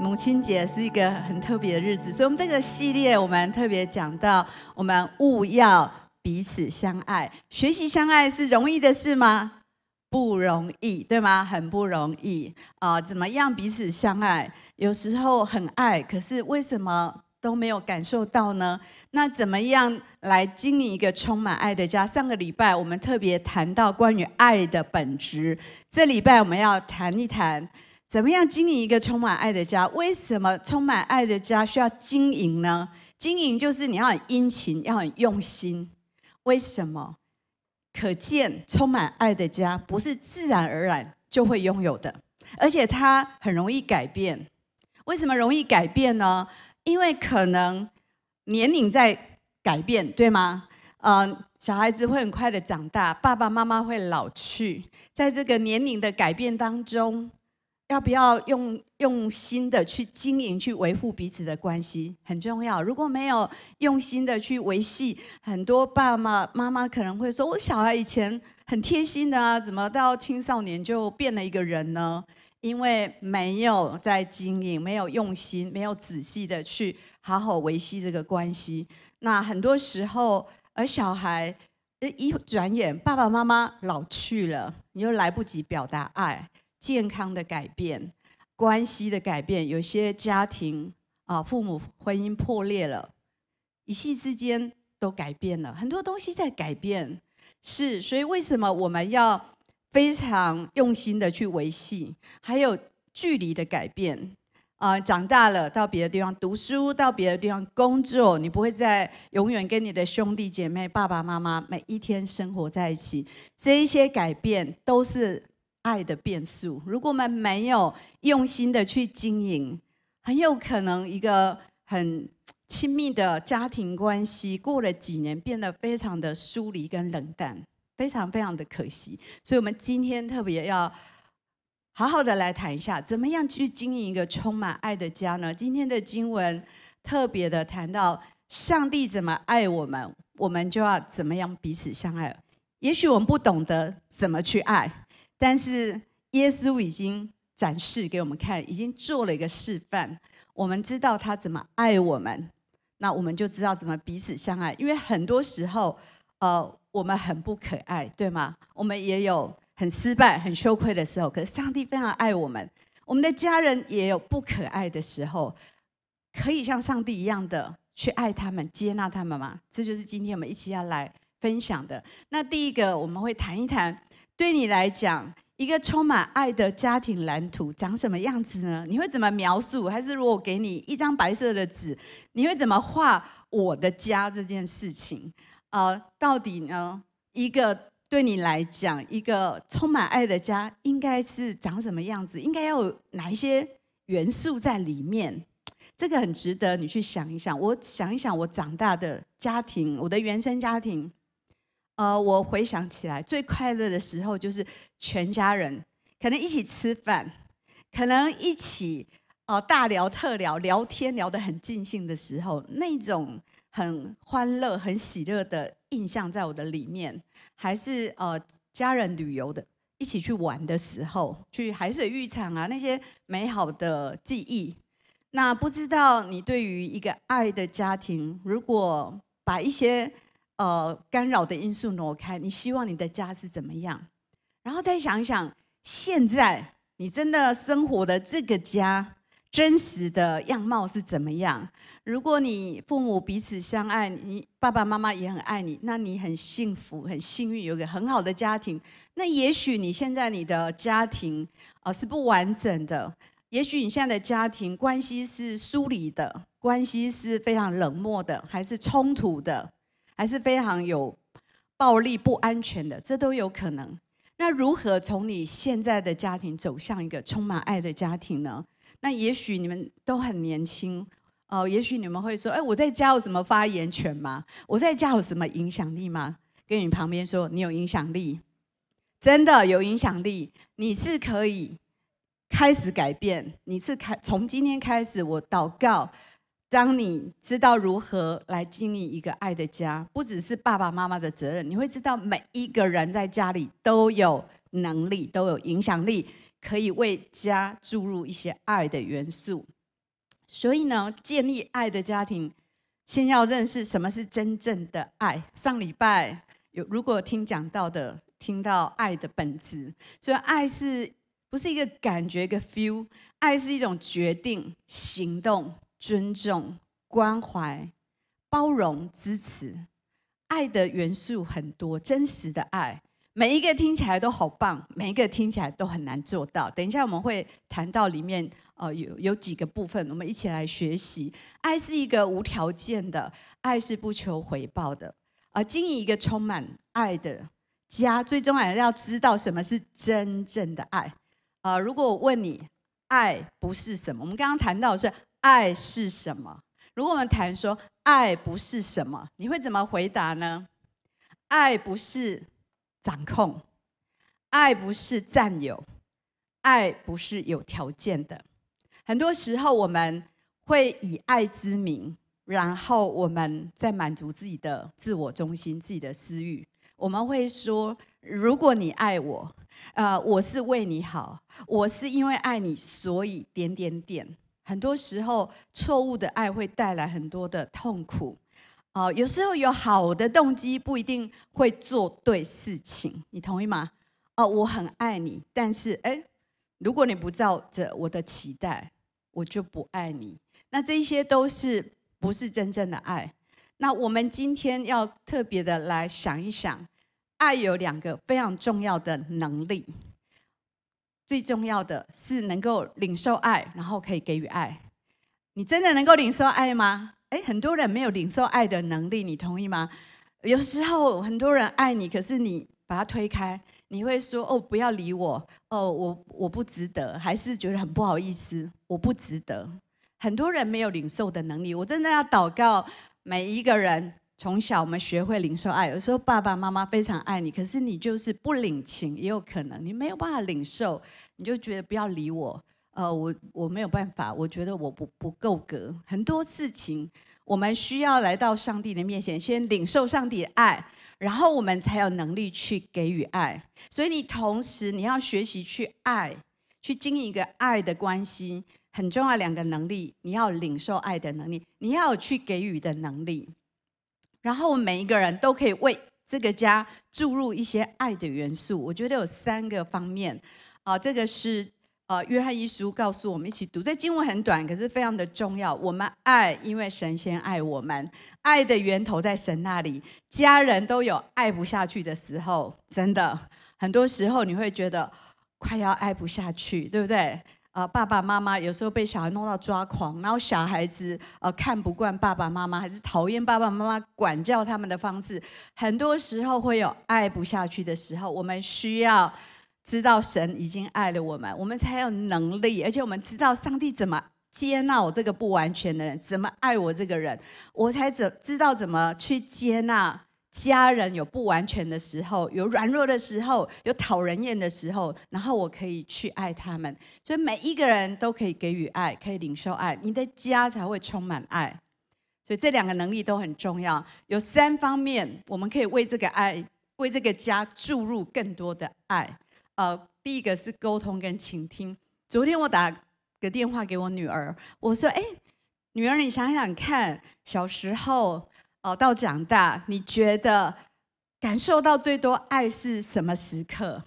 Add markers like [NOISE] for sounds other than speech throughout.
母亲节是一个很特别的日子，所以，我们这个系列我们特别讲到，我们务要彼此相爱。学习相爱是容易的事吗？不容易，对吗？很不容易啊，怎么样彼此相爱？有时候很爱，可是为什么都没有感受到呢？那怎么样来经营一个充满爱的家？上个礼拜我们特别谈到关于爱的本质，这礼拜我们要谈一谈。怎么样经营一个充满爱的家？为什么充满爱的家需要经营呢？经营就是你要很殷勤，要很用心。为什么？可见充满爱的家不是自然而然就会拥有的，而且它很容易改变。为什么容易改变呢？因为可能年龄在改变，对吗？嗯、呃，小孩子会很快的长大，爸爸妈妈会老去，在这个年龄的改变当中。要不要用用心的去经营、去维护彼此的关系很重要。如果没有用心的去维系，很多爸爸妈妈可能会说：“我小孩以前很贴心的啊，怎么到青少年就变了一个人呢？”因为没有在经营，没有用心，没有仔细的去好好维系这个关系。那很多时候，而小孩一转眼，爸爸妈妈老去了，你又来不及表达爱。健康的改变，关系的改变，有些家庭啊，父母婚姻破裂了，一夕之间都改变了，很多东西在改变。是，所以为什么我们要非常用心的去维系？还有距离的改变啊，长大了到别的地方读书，到别的地方工作，你不会再永远跟你的兄弟姐妹、爸爸妈妈每一天生活在一起。这一些改变都是。爱的变数，如果我们没有用心的去经营，很有可能一个很亲密的家庭关系，过了几年变得非常的疏离跟冷淡，非常非常的可惜。所以，我们今天特别要好好的来谈一下，怎么样去经营一个充满爱的家呢？今天的经文特别的谈到，上帝怎么爱我们，我们就要怎么样彼此相爱。也许我们不懂得怎么去爱。但是耶稣已经展示给我们看，已经做了一个示范。我们知道他怎么爱我们，那我们就知道怎么彼此相爱。因为很多时候，呃，我们很不可爱，对吗？我们也有很失败、很羞愧的时候。可是上帝非常爱我们，我们的家人也有不可爱的时候，可以像上帝一样的去爱他们、接纳他们吗？这就是今天我们一起要来分享的。那第一个，我们会谈一谈。对你来讲，一个充满爱的家庭蓝图长什么样子呢？你会怎么描述？还是如果给你一张白色的纸，你会怎么画我的家这件事情？呃，到底呢？一个对你来讲，一个充满爱的家应该是长什么样子？应该要有哪一些元素在里面？这个很值得你去想一想。我想一想，我长大的家庭，我的原生家庭。呃，我回想起来，最快乐的时候就是全家人可能一起吃饭，可能一起呃大聊特聊，聊天聊得很尽兴的时候，那种很欢乐、很喜乐的印象在我的里面。还是呃家人旅游的，一起去玩的时候，去海水浴场啊，那些美好的记忆。那不知道你对于一个爱的家庭，如果把一些呃，干扰的因素挪开，你希望你的家是怎么样？然后再想一想，现在你真的生活的这个家真实的样貌是怎么样？如果你父母彼此相爱，你爸爸妈妈也很爱你，那你很幸福、很幸运，有个很好的家庭。那也许你现在你的家庭呃是不完整的，也许你现在的家庭关系是疏离的，关系是非常冷漠的，还是冲突的？还是非常有暴力、不安全的，这都有可能。那如何从你现在的家庭走向一个充满爱的家庭呢？那也许你们都很年轻哦，也许你们会说：“哎，我在家有什么发言权吗？我在家有什么影响力吗？”跟你旁边说：“你有影响力，真的有影响力，你是可以开始改变。你是开从今天开始，我祷告。”当你知道如何来经营一个爱的家，不只是爸爸妈妈的责任，你会知道每一个人在家里都有能力，都有影响力，可以为家注入一些爱的元素。所以呢，建立爱的家庭，先要认识什么是真正的爱。上礼拜有如果听讲到的，听到爱的本质，所以爱是不是一个感觉一个 feel？爱是一种决定、行动、尊重、关怀、包容、支持。爱的元素很多，真实的爱。每一个听起来都好棒，每一个听起来都很难做到。等一下我们会谈到里面，呃，有有几个部分，我们一起来学习。爱是一个无条件的，爱是不求回报的。而经营一个充满爱的家，最终还是要知道什么是真正的爱。啊、呃，如果我问你，爱不是什么？我们刚刚谈到的是爱是什么？如果我们谈说爱不是什么，你会怎么回答呢？爱不是。掌控，爱不是占有，爱不是有条件的。很多时候，我们会以爱之名，然后我们在满足自己的自我中心、自己的私欲。我们会说：“如果你爱我，呃，我是为你好，我是因为爱你，所以点点点。”很多时候，错误的爱会带来很多的痛苦。哦，有时候有好的动机，不一定会做对事情，你同意吗？哦，我很爱你，但是哎，如果你不照着我的期待，我就不爱你。那这些都是不是真正的爱？那我们今天要特别的来想一想，爱有两个非常重要的能力，最重要的是能够领受爱，然后可以给予爱。你真的能够领受爱吗？哎，很多人没有领受爱的能力，你同意吗？有时候很多人爱你，可是你把他推开，你会说：“哦，不要理我，哦，我我不值得。”还是觉得很不好意思，我不值得。很多人没有领受的能力，我真的要祷告每一个人，从小我们学会领受爱。有时候爸爸妈妈非常爱你，可是你就是不领情，也有可能你没有办法领受，你就觉得不要理我。呃，我我没有办法，我觉得我不不够格。很多事情，我们需要来到上帝的面前，先领受上帝的爱，然后我们才有能力去给予爱。所以你同时你要学习去爱，去经营一个爱的关系，很重要两个能力，你要领受爱的能力，你要去给予的能力。然后我每一个人都可以为这个家注入一些爱的元素。我觉得有三个方面啊，呃，这个是。呃，约翰一书告诉我们一起读，这经文很短，可是非常的重要。我们爱，因为神先爱我们，爱的源头在神那里。家人都有爱不下去的时候，真的，很多时候你会觉得快要爱不下去，对不对？呃，爸爸妈妈有时候被小孩弄到抓狂，然后小孩子呃看不惯爸爸妈妈，还是讨厌爸爸妈妈管教他们的方式，很多时候会有爱不下去的时候，我们需要。知道神已经爱了我们，我们才有能力，而且我们知道上帝怎么接纳我这个不完全的人，怎么爱我这个人，我才怎知道怎么去接纳家人有不完全的时候，有软弱的时候，有讨人厌的时候，然后我可以去爱他们。所以每一个人都可以给予爱，可以领受爱，你的家才会充满爱。所以这两个能力都很重要。有三方面，我们可以为这个爱，为这个家注入更多的爱。呃，第一个是沟通跟倾听。昨天我打个电话给我女儿，我说：“哎，女儿，你想想看，小时候哦、到长大，你觉得感受到最多爱是什么时刻？”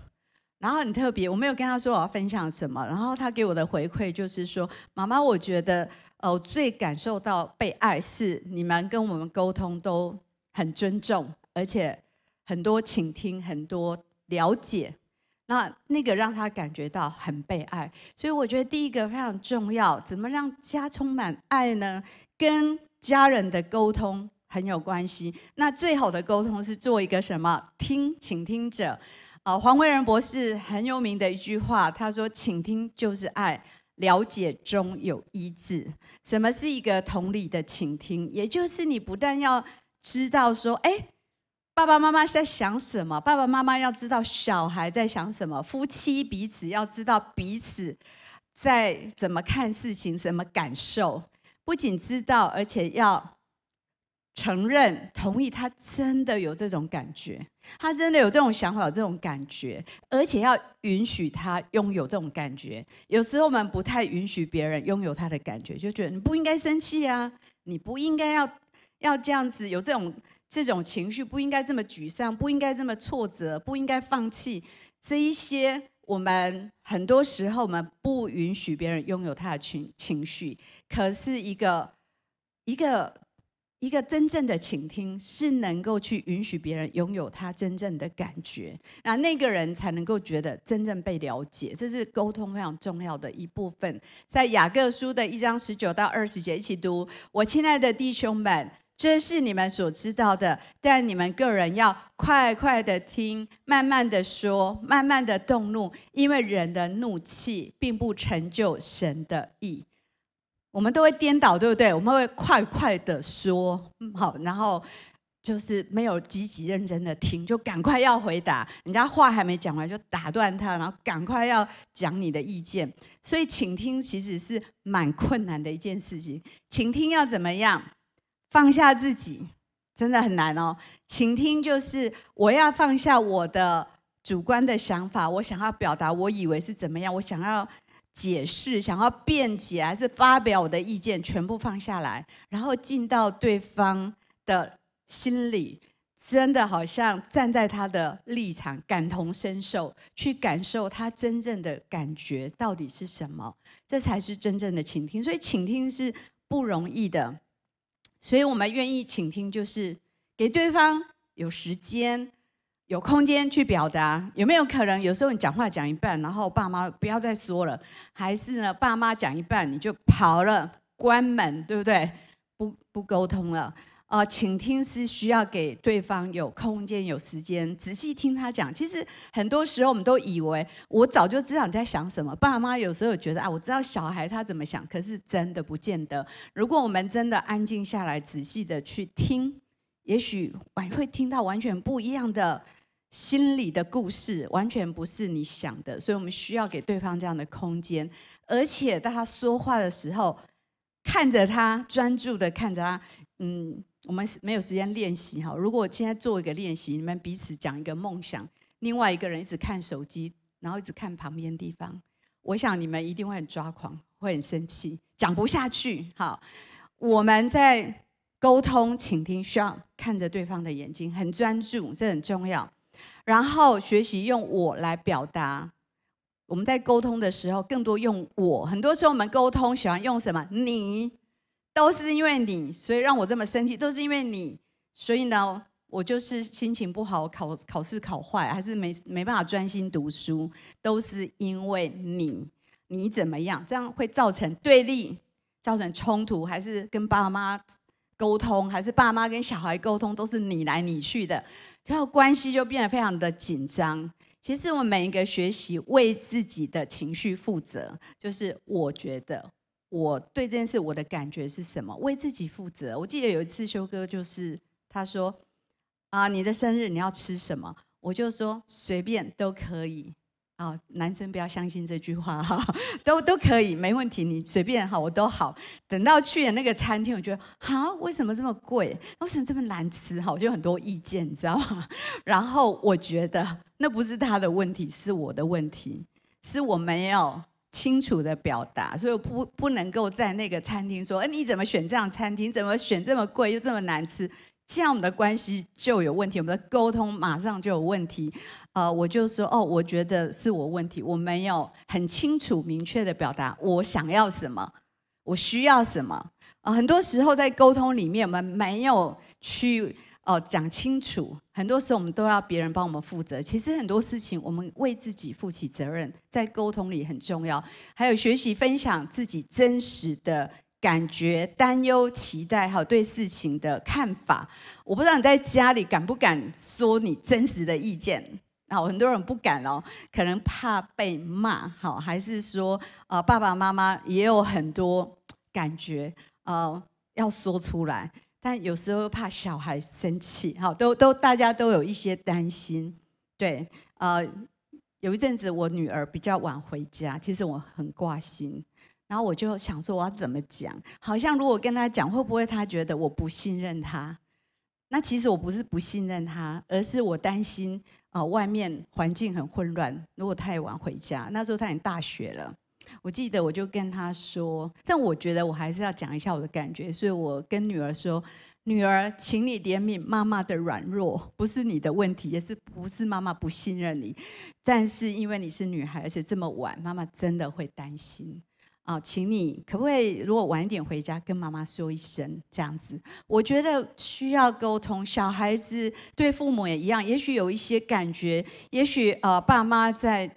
然后很特别，我没有跟他说我要分享什么，然后他给我的回馈就是说：“妈妈，我觉得呃最感受到被爱是你们跟我们沟通都很尊重，而且很多倾听，很多了解。”那那个让他感觉到很被爱，所以我觉得第一个非常重要，怎么让家充满爱呢？跟家人的沟通很有关系。那最好的沟通是做一个什么？听，倾听者。啊，黄维仁博士很有名的一句话，他说：“倾听就是爱，了解中有医治。”什么是一个同理的倾听？也就是你不但要知道说，哎。爸爸妈妈在想什么？爸爸妈妈要知道小孩在想什么。夫妻彼此要知道彼此在怎么看事情、什么感受。不仅知道，而且要承认、同意他真的有这种感觉，他真的有这种想法、有这种感觉，而且要允许他拥有这种感觉。有时候我们不太允许别人拥有他的感觉，就觉得你不应该生气啊，你不应该要要这样子有这种这种情绪，不应该这么沮丧，不应该这么挫折，不应该放弃。这一些我们很多时候我们不允许别人拥有他的情情绪，可是一个一个。一个真正的倾听是能够去允许别人拥有他真正的感觉，那那个人才能够觉得真正被了解，这是沟通非常重要的一部分。在雅各书的一章十九到二十节一起读：我亲爱的弟兄们，这是你们所知道的，但你们个人要快快的听，慢慢的说，慢慢的动怒，因为人的怒气并不成就神的义。我们都会颠倒，对不对？我们会快快的说，好，然后就是没有积极认真的听，就赶快要回答，人家话还没讲完就打断他，然后赶快要讲你的意见。所以倾听其实是蛮困难的一件事情。倾听要怎么样？放下自己，真的很难哦。倾听就是我要放下我的主观的想法，我想要表达，我以为是怎么样，我想要。解释，想要辩解还是发表我的意见，全部放下来，然后进到对方的心里，真的好像站在他的立场，感同身受，去感受他真正的感觉到底是什么，这才是真正的倾听。所以倾听是不容易的，所以我们愿意倾听，就是给对方有时间。有空间去表达，有没有可能？有时候你讲话讲一半，然后爸妈不要再说了，还是呢？爸妈讲一半你就跑了，关门，对不对？不不沟通了啊！呃，倾听是需要给对方有空间、有时间，仔细听他讲。其实很多时候我们都以为我早就知道你在想什么。爸妈有时候觉得啊，我知道小孩他怎么想，可是真的不见得。如果我们真的安静下来，仔细的去听，也许会听到完全不一样的。心里的故事完全不是你想的，所以我们需要给对方这样的空间，而且当他说话的时候，看着他，专注的看着他。嗯，我们没有时间练习哈。如果我现在做一个练习，你们彼此讲一个梦想，另外一个人一直看手机，然后一直看旁边地方，我想你们一定会很抓狂，会很生气，讲不下去。好，我们在沟通、倾听，需要看着对方的眼睛，很专注，这很重要。然后学习用我来表达。我们在沟通的时候，更多用我。很多时候我们沟通喜欢用什么？你都是因为你，所以让我这么生气，都是因为你。所以呢，我就是心情不好，考考试考坏，还是没没办法专心读书，都是因为你。你怎么样？这样会造成对立，造成冲突，还是跟爸妈沟通，还是爸妈跟小孩沟通，都是你来你去的。最后关系就变得非常的紧张。其实我们每一个学习为自己的情绪负责，就是我觉得我对这件事我的感觉是什么，为自己负责。我记得有一次修哥就是他说啊，你的生日你要吃什么？我就说随便都可以。哦，男生不要相信这句话哈，都都可以，没问题，你随便哈，我都好。等到去了那个餐厅，我觉得啊，为什么这么贵？为什么这么难吃？哈，我就很多意见，你知道吗？[LAUGHS] 然后我觉得那不是他的问题，是我的问题，是我没有清楚的表达，所以我不不能够在那个餐厅说，哎，你怎么选这样餐厅？怎么选这么贵又这么难吃？这样我们的关系就有问题，我们的沟通马上就有问题。呃，我就说，哦，我觉得是我问题，我没有很清楚明确的表达我想要什么，我需要什么。啊、呃，很多时候在沟通里面，我们没有去哦、讲清楚。很多时候我们都要别人帮我们负责。其实很多事情我们为自己负起责任，在沟通里很重要。还有学习分享自己真实的。感觉、担忧、期待，还有对事情的看法，我不知道你在家里敢不敢说你真实的意见？好，很多人不敢哦，可能怕被骂，好，还是说，呃，爸爸妈妈也有很多感觉，呃，要说出来，但有时候怕小孩生气，好，都都大家都有一些担心，对，呃，有一阵子我女儿比较晚回家，其实我很挂心。然后我就想说，我要怎么讲？好像如果跟他讲，会不会他觉得我不信任他？那其实我不是不信任他，而是我担心啊、外面环境很混乱。如果太晚回家，那时候他已经大学了。我记得我就跟他说，但我觉得我还是要讲一下我的感觉，所以我跟女儿说：“女儿，请你怜悯妈妈的软弱，不是你的问题，也是不是妈妈不信任你，但是因为你是女孩，而且这么晚，妈妈真的会担心。”啊，请你可不可以，如果晚一点回家，跟妈妈说一声这样子？我觉得需要沟通。小孩子对父母也一样，也许有一些感觉，也许呃，爸妈在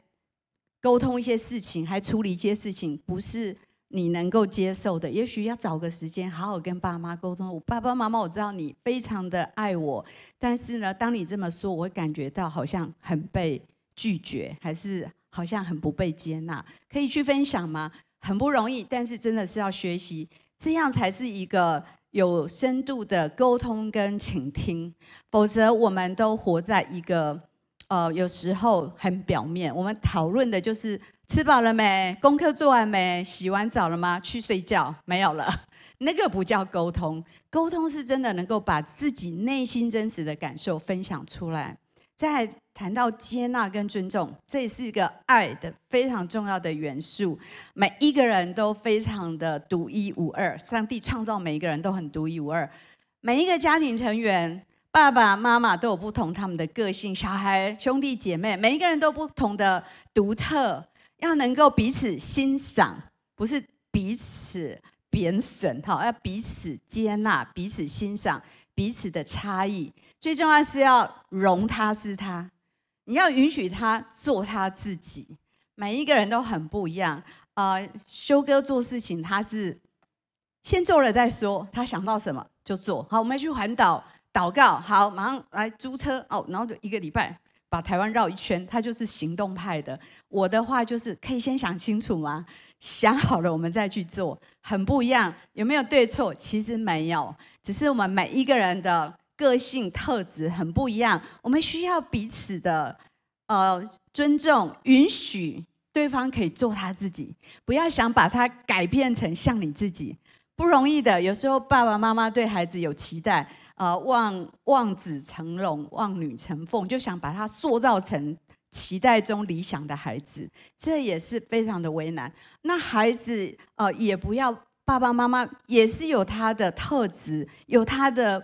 沟通一些事情，还处理一些事情，不是你能够接受的。也许要找个时间，好好跟爸妈沟通。爸爸妈妈，我知道你非常的爱我，但是呢，当你这么说，我会感觉到好像很被拒绝，还是好像很不被接纳。可以去分享吗？很不容易，但是真的是要学习，这样才是一个有深度的沟通跟倾听。否则，我们都活在一个呃，有时候很表面。我们讨论的就是吃饱了没，功课做完没，洗完澡了吗？去睡觉没有了，[LAUGHS] 那个不叫沟通。沟通是真的能够把自己内心真实的感受分享出来。再谈到接纳跟尊重，这也是一个爱的非常重要的元素。每一个人都非常的独一无二，上帝创造每一个人都很独一无二。每一个家庭成员，爸爸妈妈都有不同他们的个性，小孩兄弟姐妹，每一个人都不同的独特，要能够彼此欣赏，不是彼此贬损，哈，要彼此接纳，彼此欣赏。彼此的差异，最重要是要容他是他，你要允许他做他自己。每一个人都很不一样。呃，修哥做事情，他是先做了再说，他想到什么就做。好，我们去环岛祷告，好，马上来租车哦，然后就一个礼拜把台湾绕一圈。他就是行动派的。我的话就是可以先想清楚吗？想好了我们再去做，很不一样。有没有对错？其实没有。只是我们每一个人的个性特质很不一样，我们需要彼此的呃尊重，允许对方可以做他自己，不要想把他改变成像你自己，不容易的。有时候爸爸妈妈对孩子有期待，呃，望望子成龙，望女成凤，就想把他塑造成期待中理想的孩子，这也是非常的为难。那孩子呃也不要。爸爸妈妈也是有他的特质，有他的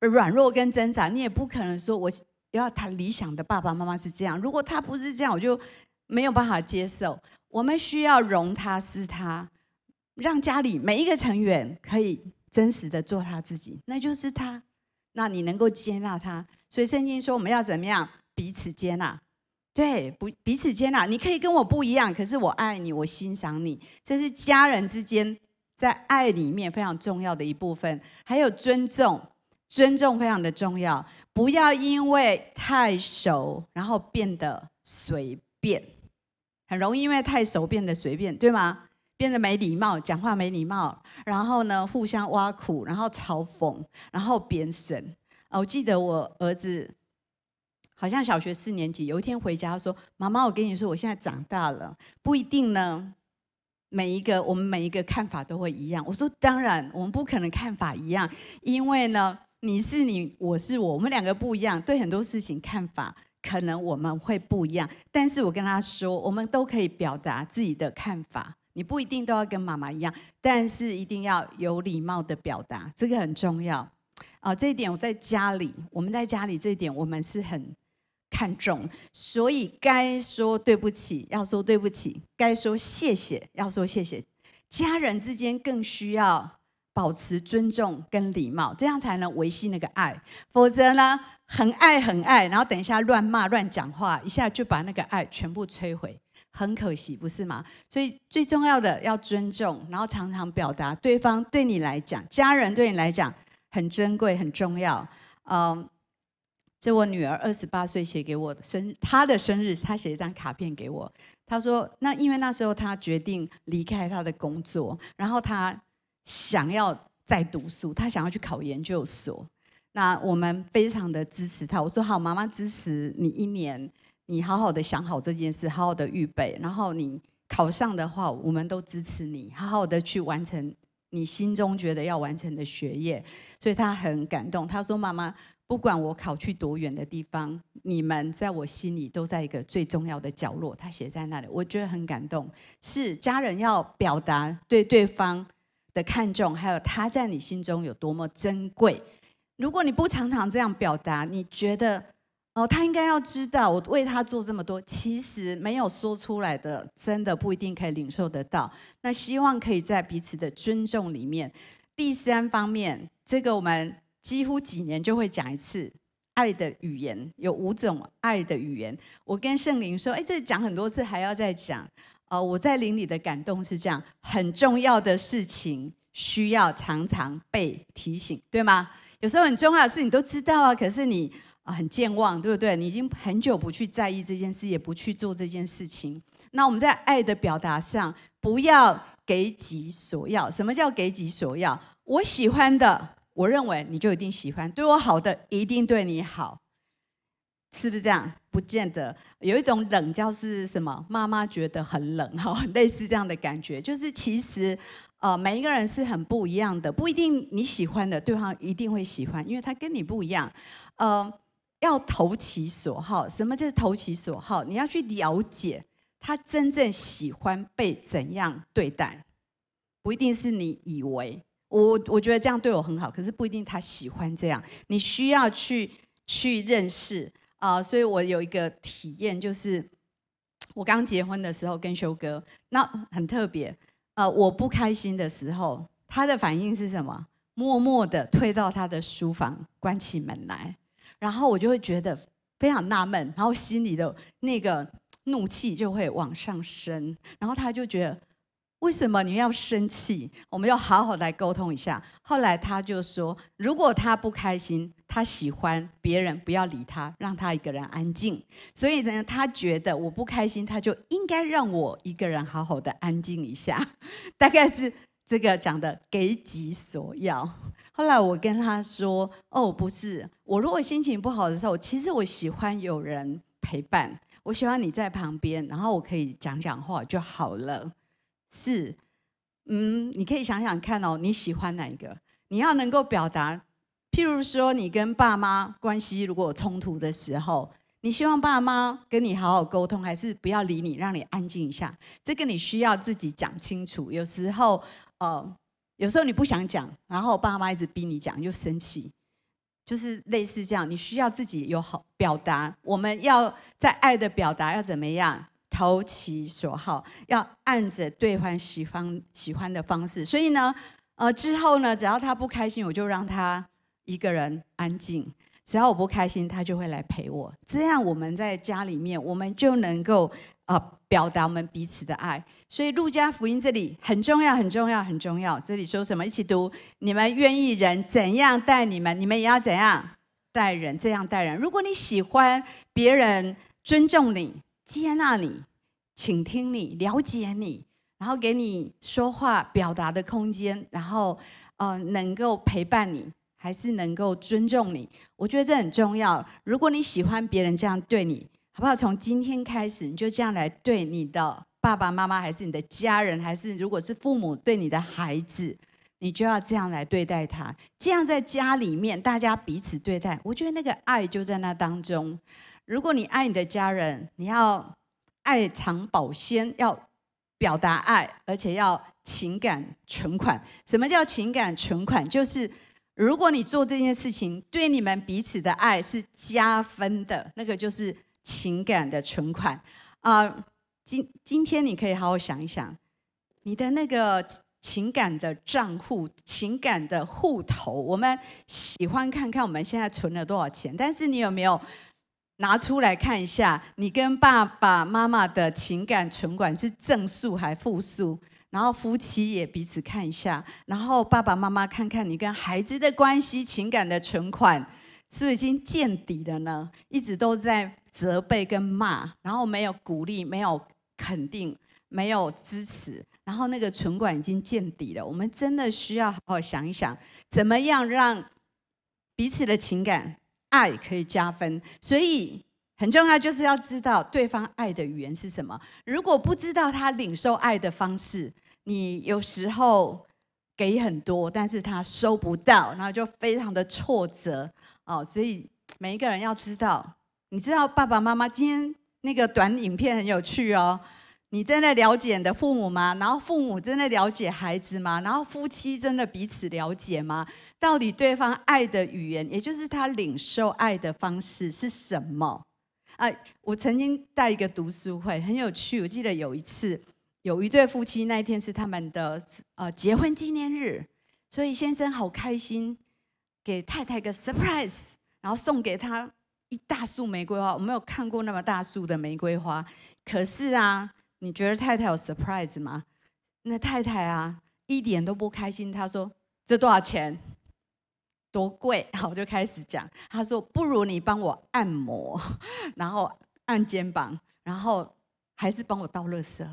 软弱跟挣扎。你也不可能说我要他理想的爸爸妈妈是这样。如果他不是这样，我就没有办法接受。我们需要容他是他，让家里每一个成员可以真实的做他自己，那就是他。那你能够接纳他。所以圣经说我们要怎么样彼此接纳？对，不彼此接纳。你可以跟我不一样，可是我爱你，我欣赏你，这是家人之间。在爱里面非常重要的一部分，还有尊重，尊重非常的重要。不要因为太熟，然后变得随便，很容易因为太熟变得随便，对吗？变得没礼貌，讲话没礼貌，然后呢，互相挖苦，然后嘲讽，然后贬损。啊我记得我儿子好像小学四年级，有一天回家说：“妈妈，我跟你说，我现在长大了，不一定呢。”每一个我们每一个看法都会一样。我说当然，我们不可能看法一样，因为呢，你是你，我是我，我们两个不一样，对很多事情看法可能我们会不一样。但是我跟他说，我们都可以表达自己的看法，你不一定都要跟妈妈一样，但是一定要有礼貌的表达，这个很重要啊。这一点我在家里，我们在家里这一点我们是很。看重，所以该说对不起要说对不起，该说谢谢要说谢谢。家人之间更需要保持尊重跟礼貌，这样才能维系那个爱。否则呢，很爱很爱，然后等一下乱骂乱讲话，一下就把那个爱全部摧毁，很可惜，不是吗？所以最重要的要尊重，然后常常表达对方对你来讲，家人对你来讲很珍贵很重要。嗯。这我女儿二十八岁写给我的生，她的生日，她写一张卡片给我。她说：“那因为那时候她决定离开她的工作，然后她想要再读书，他想要去考研究所。那我们非常的支持他。我说好，妈妈支持你一年，你好好的想好这件事，好好的预备。然后你考上的话，我们都支持你，好好的去完成你心中觉得要完成的学业。所以他很感动。他说：妈妈。”不管我考去多远的地方，你们在我心里都在一个最重要的角落。他写在那里，我觉得很感动。是家人要表达对对方的看重，还有他在你心中有多么珍贵。如果你不常常这样表达，你觉得哦，他应该要知道我为他做这么多，其实没有说出来的，真的不一定可以领受得到。那希望可以在彼此的尊重里面。第三方面，这个我们。几乎几年就会讲一次爱的语言，有五种爱的语言。我跟圣灵说：“哎，这讲很多次还要再讲。”呃，我在灵里的感动是这样：很重要的事情需要常常被提醒，对吗？有时候很重要的事你都知道啊，可是你啊很健忘，对不对？你已经很久不去在意这件事，也不去做这件事情。那我们在爱的表达上，不要给己所要。什么叫给己所要？我喜欢的。我认为你就一定喜欢，对我好的一定对你好，是不是这样？不见得。有一种冷叫是什么？妈妈觉得很冷，哈，[LAUGHS] 类似这样的感觉。就是其实，呃，每一个人是很不一样的，不一定你喜欢的对方一定会喜欢，因为他跟你不一样。呃，要投其所好，什么叫投其所好？你要去了解他真正喜欢被怎样对待，不一定是你以为。我我觉得这样对我很好，可是不一定他喜欢这样。你需要去去认识啊、所以我有一个体验，就是我刚结婚的时候跟修哥，那很特别。呃，我不开心的时候，他的反应是什么？默默的退到他的书房，关起门来，然后我就会觉得非常纳闷，然后心里的那个怒气就会往上升，然后他就觉得。为什么你要生气？我们要好好来沟通一下。后来他就说，如果他不开心，他喜欢别人不要理他，让他一个人安静。所以呢，他觉得我不开心，他就应该让我一个人好好的安静一下。[LAUGHS] 大概是这个讲的给己所要。后来我跟他说，哦，不是，我如果心情不好的时候，其实我喜欢有人陪伴，我喜欢你在旁边，然后我可以讲讲话就好了。是，嗯，你可以想想看哦，你喜欢哪一个？你要能够表达，譬如说，你跟爸妈关系如果有冲突的时候，你希望爸妈跟你好好沟通，还是不要理你，让你安静一下？这个你需要自己讲清楚。有时候，呃，有时候你不想讲，然后爸妈一直逼你讲，又生气，就是类似这样。你需要自己有好表达。我们要在爱的表达要怎么样？投其所好，要按着对方喜欢喜欢的方式。所以呢，呃，之后呢，只要他不开心，我就让他一个人安静。只要我不开心，他就会来陪我。这样我们在家里面，我们就能够呃表达我们彼此的爱。所以路加福音这里很重要，很重要，很重要。这里说什么？一起读：你们愿意人怎样待你们，你们也要怎样待人。这样待人。如果你喜欢别人尊重你。接纳你，倾听你，了解你，然后给你说话表达的空间，然后呃，能够陪伴你，还是能够尊重你，我觉得这很重要。如果你喜欢别人这样对你，好不好？从今天开始，你就这样来对你的爸爸妈妈，还是你的家人，还是如果是父母对你的孩子，你就要这样来对待他。这样在家里面，大家彼此对待，我觉得那个爱就在那当中。如果你爱你的家人，你要爱常保鲜，要表达爱，而且要情感存款。什么叫情感存款？就是如果你做这件事情，对你们彼此的爱是加分的，那个就是情感的存款啊、今今天你可以好好想一想，你的那个情感的账户、情感的户头，我们喜欢看看我们现在存了多少钱，但是你有没有？拿出来看一下，你跟爸爸妈妈的情感存款是正数还负数？然后夫妻也彼此看一下，然后爸爸妈妈看看你跟孩子的关系，情感的存款是不是已经见底了呢？一直都在责备跟骂，然后没有鼓励，没有肯定，没有支持，然后那个存款已经见底了。我们真的需要好好想一想，怎么样让彼此的情感。爱可以加分，所以很重要，就是要知道对方爱的语言是什么。如果不知道他领受爱的方式，你有时候给很多，但是他收不到，然后就非常的挫折哦。所以每一个人要知道，你知道爸爸妈妈今天那个短影片很有趣哦。你真的了解你的父母吗？然后父母真的了解孩子吗？然后夫妻真的彼此了解吗？到底对方爱的语言，也就是他领受爱的方式是什么？啊，我曾经带一个读书会，很有趣。我记得有一次，有一对夫妻，那一天是他们的呃结婚纪念日，所以先生好开心，给太太个 surprise，然后送给他一大束玫瑰花。我没有看过那么大束的玫瑰花，可是啊，你觉得太太有 surprise 吗？那太太啊，一点都不开心。她说：“这多少钱？多贵？” [LAUGHS] 好，我就开始讲。他说：“不如你帮我按摩，[LAUGHS] 然后按肩膀，然后还是帮我倒垃圾。”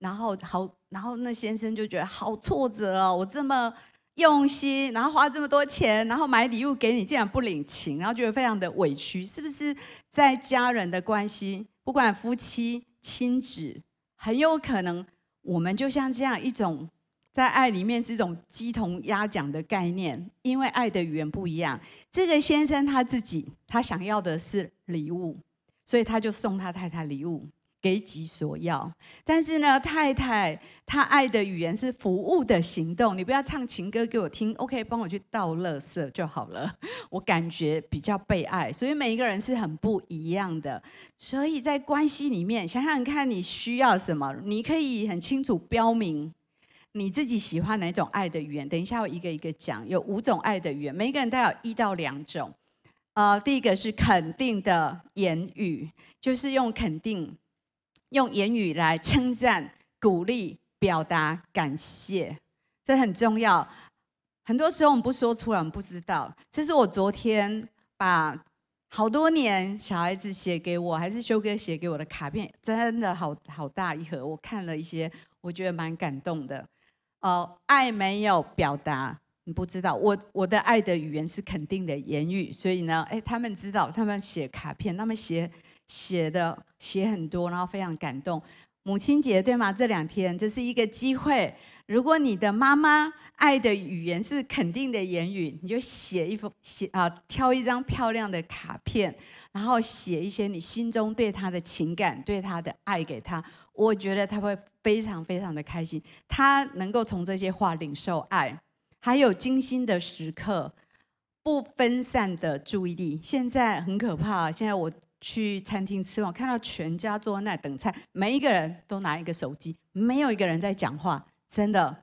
然后好，然后那先生就觉得好挫折哦，我这么用心，然后花这么多钱，然后买礼物给你，竟然不领情，然后觉得非常的委屈，是不是？在家人的关系，不管夫妻、亲子。很有可能，我们就像这样一种，在爱里面是一种鸡同鸭讲的概念，因为爱的语言不一样。这个先生他自己，他想要的是礼物，所以他就送他太太礼物。给己所要，但是呢，太太她爱的语言是服务的行动。你不要唱情歌给我听，OK，帮我去倒垃圾就好了。我感觉比较被爱，所以每一个人是很不一样的。所以在关系里面，想想看你需要什么，你可以很清楚标明你自己喜欢哪种爱的语言。等一下我一个一个讲，有五种爱的语言，每一个人都有一到两种。呃，第一个是肯定的言语，就是用肯定。用言语来称赞、鼓励、表达感谢，这很重要。很多时候我们不说出来，我们不知道。这是我昨天把好多年小孩子写给我，还是修哥写给我的卡片，真的好好大一盒。我看了一些，我觉得蛮感动的。哦，爱没有表达，你不知道。我我的爱的语言是肯定的言语，所以呢，哎，他们知道，他们写卡片，他们写。写的写很多，然后非常感动。母亲节对吗？这两天这是一个机会。如果你的妈妈爱的语言是肯定的言语，你就写一封写啊，挑一张漂亮的卡片，然后写一些你心中对她的情感、对她的爱给她。我觉得她会非常非常的开心，他能够从这些话领受爱，还有精心的时刻，不分散的注意力。现在很可怕，现在我。去餐厅吃饭，看到全家坐在那等菜，每一个人都拿一个手机，没有一个人在讲话，真的。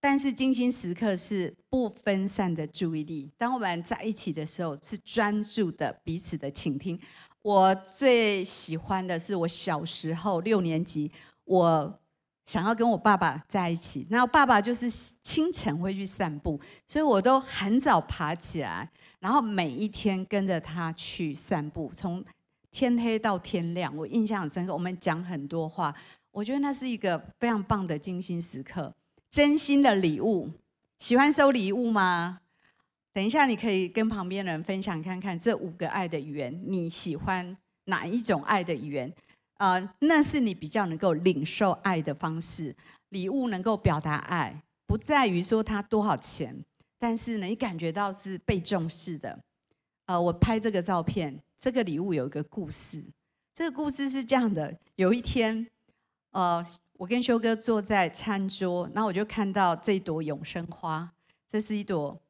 但是精心时刻是不分散的注意力，当我们在一起的时候，是专注的彼此的倾听。我最喜欢的是我小时候六年级，我想要跟我爸爸在一起，然后爸爸就是清晨会去散步，所以我都很早爬起来。然后每一天跟着他去散步，从天黑到天亮，我印象很深刻。我们讲很多话，我觉得那是一个非常棒的精心时刻。真心的礼物，喜欢收礼物吗？等一下你可以跟旁边的人分享看看，这五个爱的语言，你喜欢哪一种爱的语言？呃，那是你比较能够领受爱的方式。礼物能够表达爱，不在于说它多少钱。但是呢，你感觉到是被重视的。呃，我拍这个照片，这个礼物有一个故事。这个故事是这样的：有一天，呃，我跟修哥坐在餐桌，然后我就看到这朵永生花，这是一朵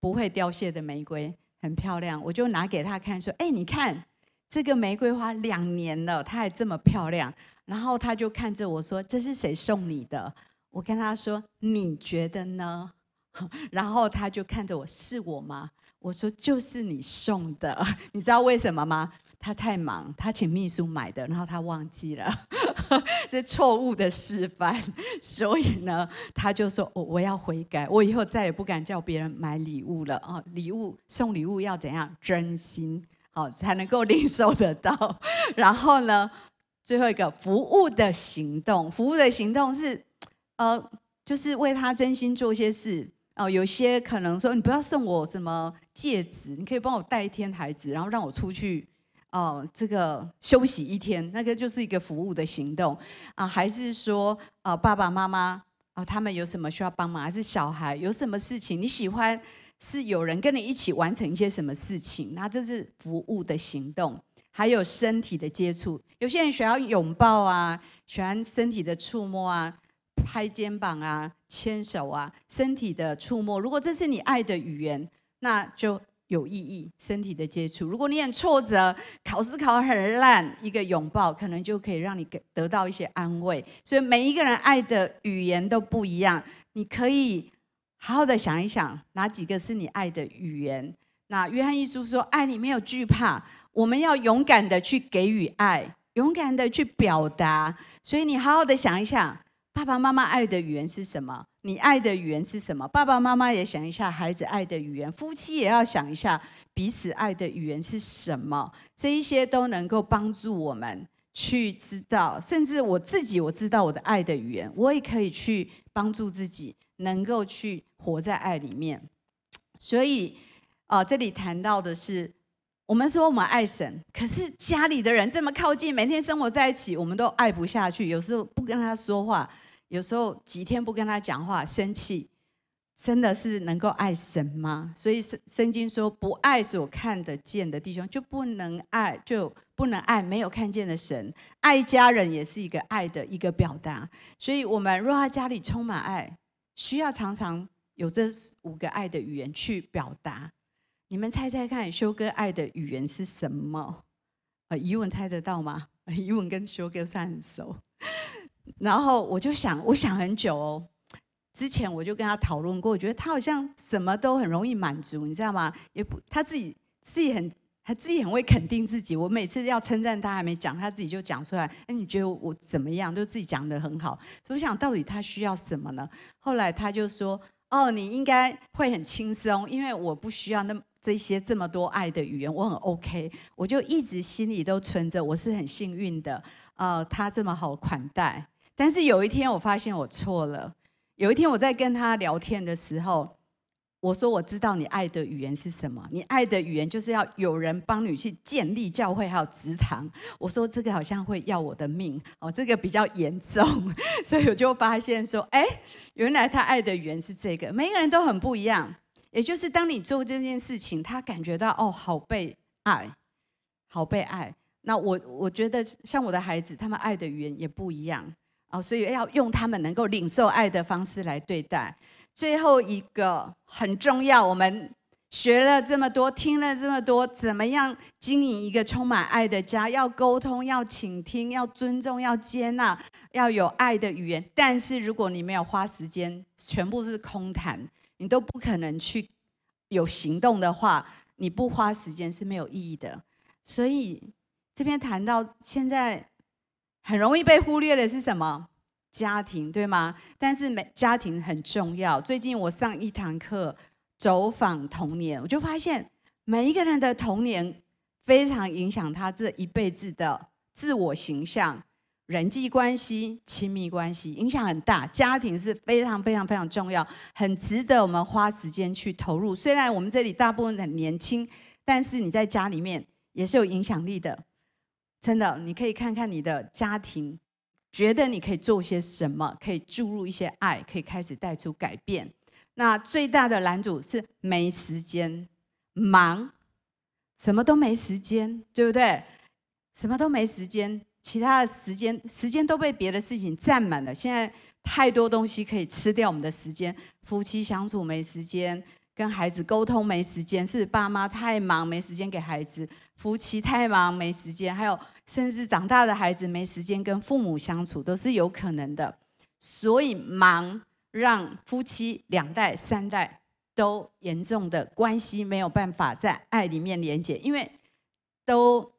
不会凋谢的玫瑰，很漂亮。我就拿给他看，说：“哎，你看这个玫瑰花两年了，它还这么漂亮。”然后他就看着我说：“这是谁送你的？”我跟他说：“你觉得呢？” [LAUGHS] 然后他就看着我，是我吗？我说就是你送的，[LAUGHS] 你知道为什么吗？他太忙，他请秘书买的，然后他忘记了，[LAUGHS] 这错误的示范。所以呢，他就说：“我我要悔改，我以后再也不敢叫别人买礼物了啊！礼物送礼物要怎样？真心好才能够领受得到。然后呢，最后一个服务的行动，服务的行动是呃，就是为他真心做些事。”哦，有些可能说，你不要送我什么戒指，你可以帮我带一天孩子，然后让我出去哦，这个休息一天，那个就是一个服务的行动啊。还是说啊，爸爸妈妈啊，他们有什么需要帮忙，还是小孩有什么事情你喜欢，是有人跟你一起完成一些什么事情，那这是服务的行动。还有身体的接触，有些人喜欢拥抱啊，喜欢身体的触摸啊，拍肩膀啊，牵手啊，身体的触摸。如果这是你爱的语言，那就有意义。身体的接触，如果你很挫折，考试考很烂，一个拥抱可能就可以让你得到一些安慰。所以每一个人爱的语言都不一样，你可以好好的想一想，哪几个是你爱的语言。那约翰一书说，爱你没有惧怕。我们要勇敢的去给予爱，勇敢的去表达。所以你好好的想一想，爸爸妈妈爱的语言是什么？你爱的语言是什么？爸爸妈妈也想一下，孩子爱的语言，夫妻也要想一下彼此爱的语言是什么。这一些都能够帮助我们去知道，甚至我自己我知道我的爱的语言，我也可以去帮助自己，能够去活在爱里面。所以，啊，这里谈到的是。我们说我们爱神，可是家里的人这么靠近，每天生活在一起，我们都爱不下去。有时候不跟他说话，有时候几天不跟他讲话，生气，真的是能够爱神吗？所以圣圣经说，不爱所看得见的弟兄，就不能爱，就不能爱没有看见的神。爱家人也是一个爱的一个表达。所以，我们若他家里充满爱，需要常常有这五个爱的语言去表达。你们猜猜看，修哥爱的语言是什么？呃，怡文猜得到吗？[LAUGHS] 怡文跟修哥算很熟。[LAUGHS] 然后我就想，我想很久哦。之前我就跟他讨论过，我觉得他好像什么都很容易满足，你知道吗？也不，他自己自己很，他自己很会肯定自己。我每次要称赞他还没讲，他自己就讲出来。哎，你觉得我怎么样？就自己讲得很好。所以我想到底他需要什么呢？后来他就说：“哦，你应该会很轻松，因为我不需要那么。”这些这么多爱的语言，我很 OK，我就一直心里都存着，我是很幸运的，呃，他这么好款待。但是有一天我发现我错了，有一天我在跟他聊天的时候，我说我知道你爱的语言是什么，你爱的语言就是要有人帮你去建立教会还有职堂。我说这个好像会要我的命哦，这个比较严重，[LAUGHS] 所以我就发现说，哎，原来他爱的语言是这个，每个人都很不一样。也就是当你做这件事情，他感觉到哦，好被爱，好被爱。那我我觉得像我的孩子，他们爱的语言也不一样哦，所以要用他们能够领受爱的方式来对待。最后一个很重要，我们学了这么多，听了这么多，怎么样经营一个充满爱的家？要沟通，要倾听，要尊重，要接纳，要有爱的语言。但是如果你没有花时间，全部是空谈。你都不可能去有行动的话，你不花时间是没有意义的。所以这边谈到现在很容易被忽略的是什么？家庭，对吗？但是每家庭很重要。最近我上一堂课，走访童年，我就发现每一个人的童年非常影响他这一辈子的自我形象。人际关系、亲密关系影响很大，家庭是非常非常非常重要，很值得我们花时间去投入。虽然我们这里大部分很年轻，但是你在家里面也是有影响力的。真的，你可以看看你的家庭，觉得你可以做些什么，可以注入一些爱，可以开始带出改变。那最大的拦阻是没时间，忙，什么都没时间，对不对？什么都没时间。其他的时间，时间都被别的事情占满了。现在太多东西可以吃掉我们的时间，夫妻相处没时间，跟孩子沟通没时间，是爸妈太忙没时间给孩子，夫妻太忙没时间，还有甚至长大的孩子没时间跟父母相处，都是有可能的。所以忙让夫妻两代三代都严重的关系没有办法在爱里面连接，因为都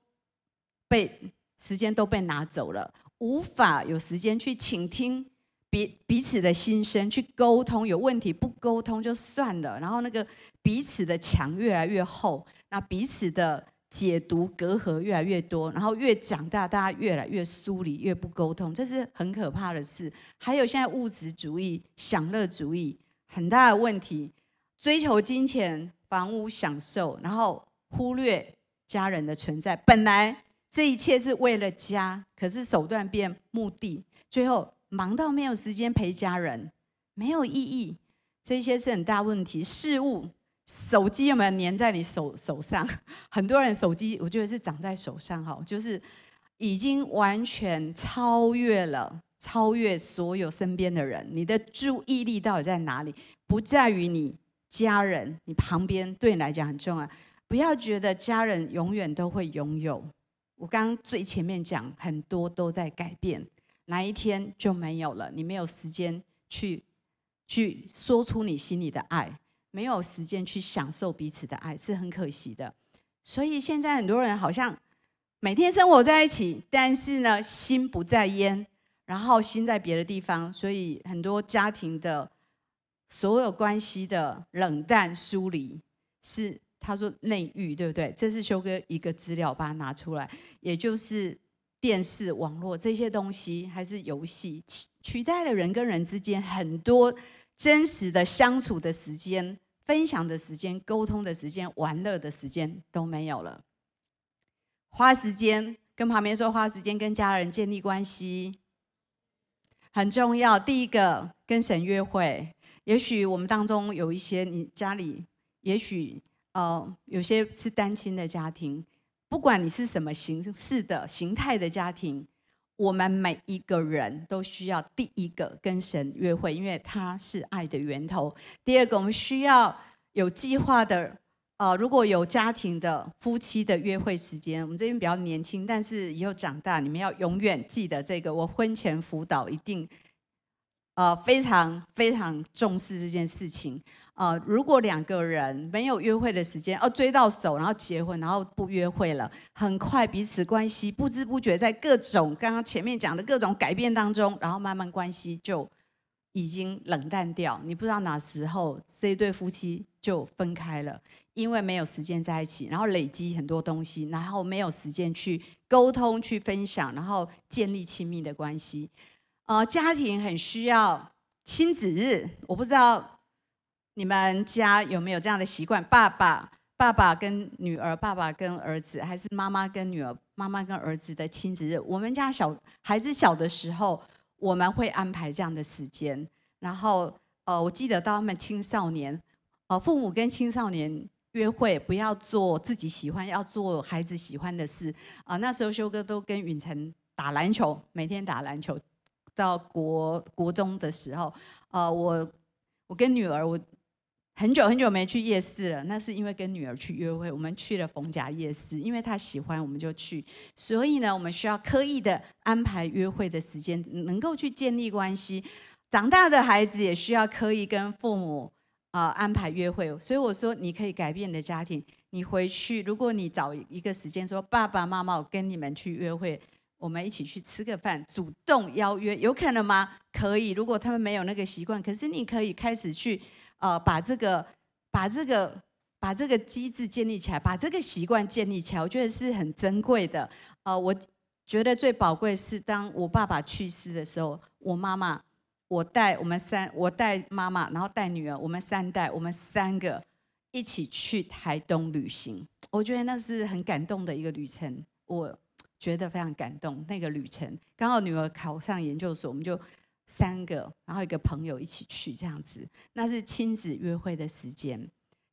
被。时间都被拿走了，无法有时间去倾听彼彼此的心声，去沟通。有问题不沟通就算了，然后那个彼此的墙越来越厚，那彼此的解读隔阂越来越多，然后越长大，大家越来越疏离，越不沟通，这是很可怕的事。还有现在物质主义、享乐主义很大的问题，追求金钱、房屋、享受，然后忽略家人的存在，本来。这一切是为了家，可是手段变目的，最后忙到没有时间陪家人，没有意义。这些是很大问题。事物，手机有没有粘在你手手上？[LAUGHS] 很多人手机，我觉得是长在手上哈，就是已经完全超越了，超越所有身边的人。你的注意力到底在哪里？不在于你家人，你旁边对你来讲很重要。不要觉得家人永远都会拥有。我刚刚最前面讲，很多都在改变，哪一天就没有了。你没有时间去去说出你心里的爱，没有时间去享受彼此的爱，是很可惜的。所以现在很多人好像每天生活在一起，但是呢，心不在焉，然后心在别的地方，所以很多家庭的所有关系的冷淡疏离是。他说内遇，对不对？这是修哥一个资料，把它拿出来，也就是电视、网络这些东西，还是游戏取代了人跟人之间很多真实的相处的时间、分享的时间、沟通的时间、玩乐的时间都没有了。花时间跟旁边说，花时间跟家人建立关系很重要。第一个，跟神约会。也许我们当中有一些，你家里也许。呃，有些是单亲的家庭，不管你是什么形式的形态的家庭，我们每一个人都需要第一个跟神约会，因为他是爱的源头。第二个，我们需要有计划的，呃，如果有家庭的夫妻的约会时间，我们这边比较年轻，但是以后长大，你们要永远记得这个。我婚前辅导一定，呃，非常非常重视这件事情。呃，如果两个人没有约会的时间，哦，追到手，然后结婚，然后不约会了，很快彼此关系不知不觉在各种刚刚前面讲的各种改变当中，然后慢慢关系就已经冷淡掉。你不知道哪时候这一对夫妻就分开了，因为没有时间在一起，然后累积很多东西，然后没有时间去沟通、去分享，然后建立亲密的关系。呃，家庭很需要亲子日，我不知道。你们家有没有这样的习惯？爸爸、爸爸跟女儿，爸爸跟儿子，还是妈妈跟女儿、妈妈跟儿子的亲子日？我们家小孩子小的时候，我们会安排这样的时间。然后，呃，我记得到他们青少年，呃，父母跟青少年约会，不要做自己喜欢，要做孩子喜欢的事。啊、呃，那时候修哥都跟允晨打篮球，每天打篮球。到国国中的时候，呃，我我跟女儿我。很久很久没去夜市了，那是因为跟女儿去约会，我们去了逢甲夜市，因为她喜欢，我们就去。所以呢，我们需要刻意的安排约会的时间，能够去建立关系。长大的孩子也需要刻意跟父母啊、呃、安排约会。所以我说，你可以改变你的家庭。你回去，如果你找一个时间说，爸爸妈妈，我跟你们去约会，我们一起去吃个饭，主动邀约，有可能吗？可以。如果他们没有那个习惯，可是你可以开始去。呃，把这个、把这个、把这个机制建立起来，把这个习惯建立起来，我觉得是很珍贵的。呃，我觉得最宝贵是当我爸爸去世的时候，我妈妈，我带我们三，我带妈妈，然后带女儿，我们三代，我们三个一起去台东旅行。我觉得那是很感动的一个旅程，我觉得非常感动。那个旅程刚好女儿考上研究所，我们就。三个，然后一个朋友一起去这样子，那是亲子约会的时间。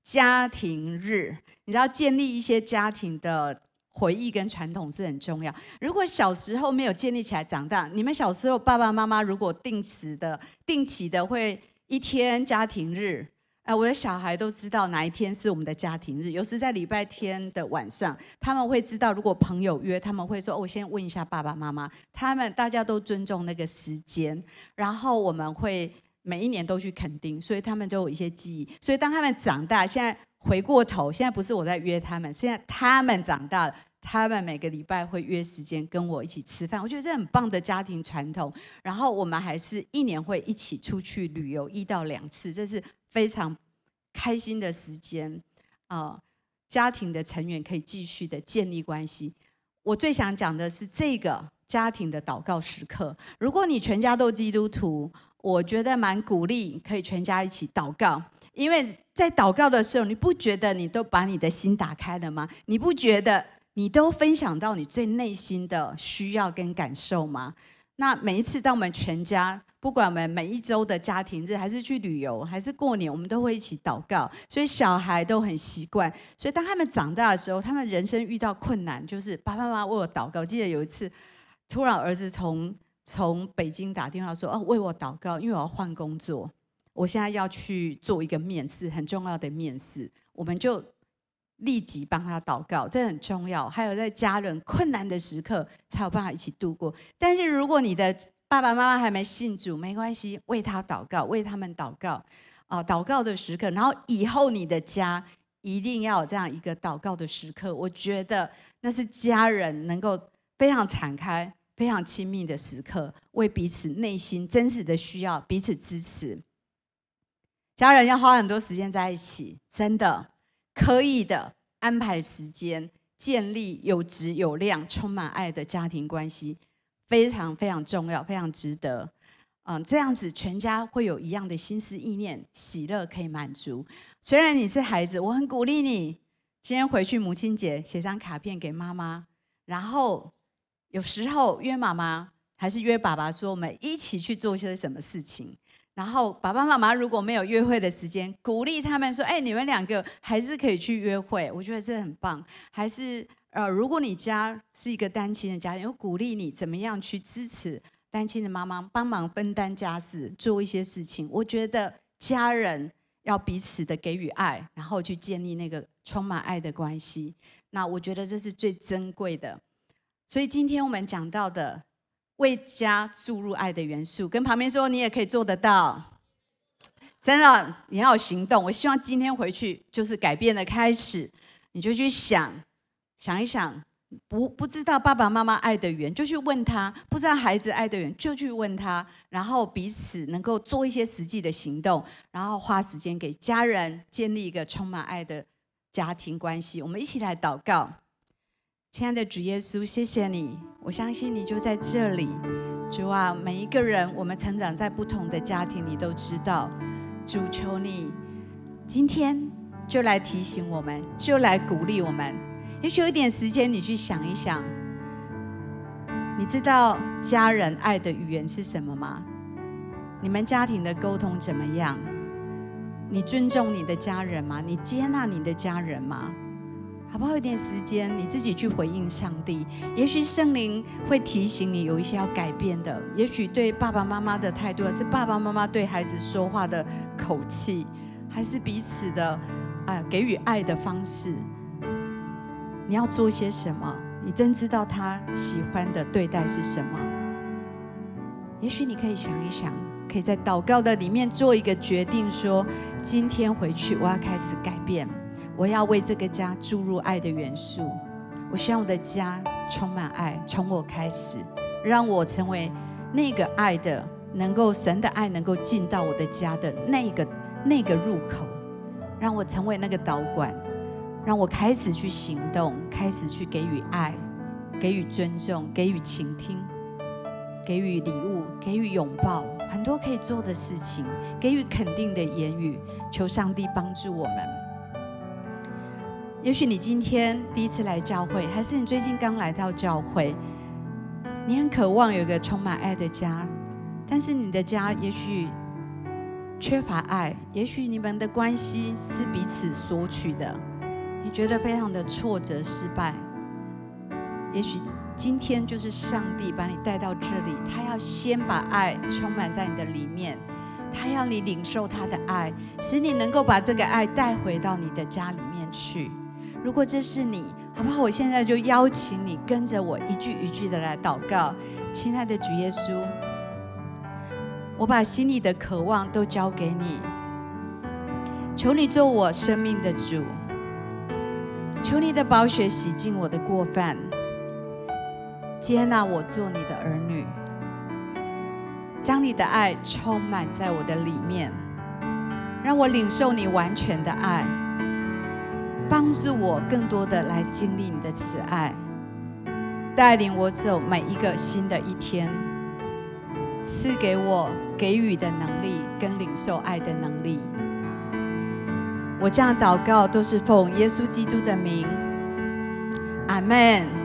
家庭日，你知道建立一些家庭的回忆跟传统是很重要。如果小时候没有建立起来，长大，你们小时候爸爸妈妈如果定时的、定期的会一天家庭日。哎，我的小孩都知道哪一天是我们的家庭日。有时在礼拜天的晚上，他们会知道，如果朋友约，他们会说：“，我先问一下爸爸妈妈。”他们大家都尊重那个时间，然后我们会每一年都去垦丁，所以他们都有一些记忆。所以当他们长大，现在回过头，现在不是我在约他们，现在他们长大了，他们每个礼拜会约时间跟我一起吃饭。我觉得这很棒的家庭传统。然后我们还是一年会一起出去旅游一到两次，这是。非常开心的时间，啊，家庭的成员可以继续的建立关系。我最想讲的是这个家庭的祷告时刻。如果你全家都基督徒，我觉得蛮鼓励可以全家一起祷告，因为在祷告的时候，你不觉得你都把你的心打开了吗？你不觉得你都分享到你最内心的需要跟感受吗？那每一次当我们全家，不管我们每一周的家庭日，还是去旅游，还是过年，我们都会一起祷告。所以小孩都很习惯。所以当他们长大的时候，他们人生遇到困难，就是爸爸妈妈为我祷告。记得有一次，突然儿子从从北京打电话说：“哦，为我祷告，因为我要换工作，我现在要去做一个面试，很重要的面试。”我们就立即帮他祷告，这很重要。还有在家人困难的时刻，才有办法一起度过。但是如果你的爸爸妈妈还没信主，没关系，为他祷告，为他们祷告啊，祷告的时刻。然后以后你的家一定要有这样一个祷告的时刻。我觉得那是家人能够非常敞开、非常亲密的时刻，为彼此内心真实的需要彼此支持。家人要花很多时间在一起，真的可以的，安排时间，建立有质有量、充满爱的家庭关系，非常非常重要，非常值得。嗯，这样子全家会有一样的心思意念，喜乐可以满足。虽然你是孩子，我很鼓励你，今天回去母亲节写张卡片给妈妈，然后有时候约妈妈还是约爸爸，说我们一起去做些什么事情。然后爸爸妈妈如果没有约会的时间，鼓励他们说：“哎，你们两个还是可以去约会。”我觉得这很棒。还是呃，如果你家是一个单亲的家庭，我鼓励你怎么样去支持单亲的妈妈，帮忙分担家事，做一些事情。我觉得家人要彼此的给予爱，然后去建立那个充满爱的关系。那我觉得这是最珍贵的。所以今天我们讲到的。为家注入爱的元素，跟旁边说，你也可以做得到。真的，你要有行动。我希望今天回去就是改变的开始，你就去想，想一想，不不知道爸爸妈妈爱的源，就去问他；不知道孩子爱的源，就去问他。然后彼此能够做一些实际的行动，然后花时间给家人建立一个充满爱的家庭关系。我们一起来祷告。亲爱的主耶稣，谢谢你，我相信你就在这里。主啊，每一个人，我们成长在不同的家庭，你都知道。主，求你今天就来提醒我们，就来鼓励我们。也许有一点时间，你去想一想，你知道家人爱的语言是什么吗？你们家庭的沟通怎么样？你尊重你的家人吗？你接纳你的家人吗？好不好？一点时间，你自己去回应上帝。也许圣灵会提醒你有一些要改变的。也许对爸爸妈妈的态度，是爸爸妈妈对孩子说话的口气，还是彼此的啊给予爱的方式。你要做些什么？你真知道他喜欢的对待是什么？也许你可以想一想，可以在祷告的里面做一个决定说，说今天回去我要开始改变。我要为这个家注入爱的元素。我希望我的家充满爱，从我开始，让我成为那个爱的，能够神的爱能够进到我的家的那个那个入口，让我成为那个导管，让我开始去行动，开始去给予爱，给予尊重，给予倾听，给予礼物，给予拥抱，很多可以做的事情，给予肯定的言语，求上帝帮助我们。也许你今天第一次来教会，还是你最近刚来到教会，你很渴望有一个充满爱的家，但是你的家也许缺乏爱，也许你们的关系是彼此索取的，你觉得非常的挫折失败。也许今天就是上帝把你带到这里，他要先把爱充满在你的里面，他要你领受他的爱，使你能够把这个爱带回到你的家里面去。如果这是你，好不好？我现在就邀请你跟着我一句一句的来祷告。亲爱的主耶稣，我把心里的渴望都交给你，求你做我生命的主，求你的宝血洗净我的过犯，接纳我做你的儿女，将你的爱充满在我的里面，让我领受你完全的爱。帮助我更多的来经历你的慈爱，带领我走每一个新的一天，赐给我给予的能力跟领受爱的能力。我这样祷告都是奉耶稣基督的名，阿门。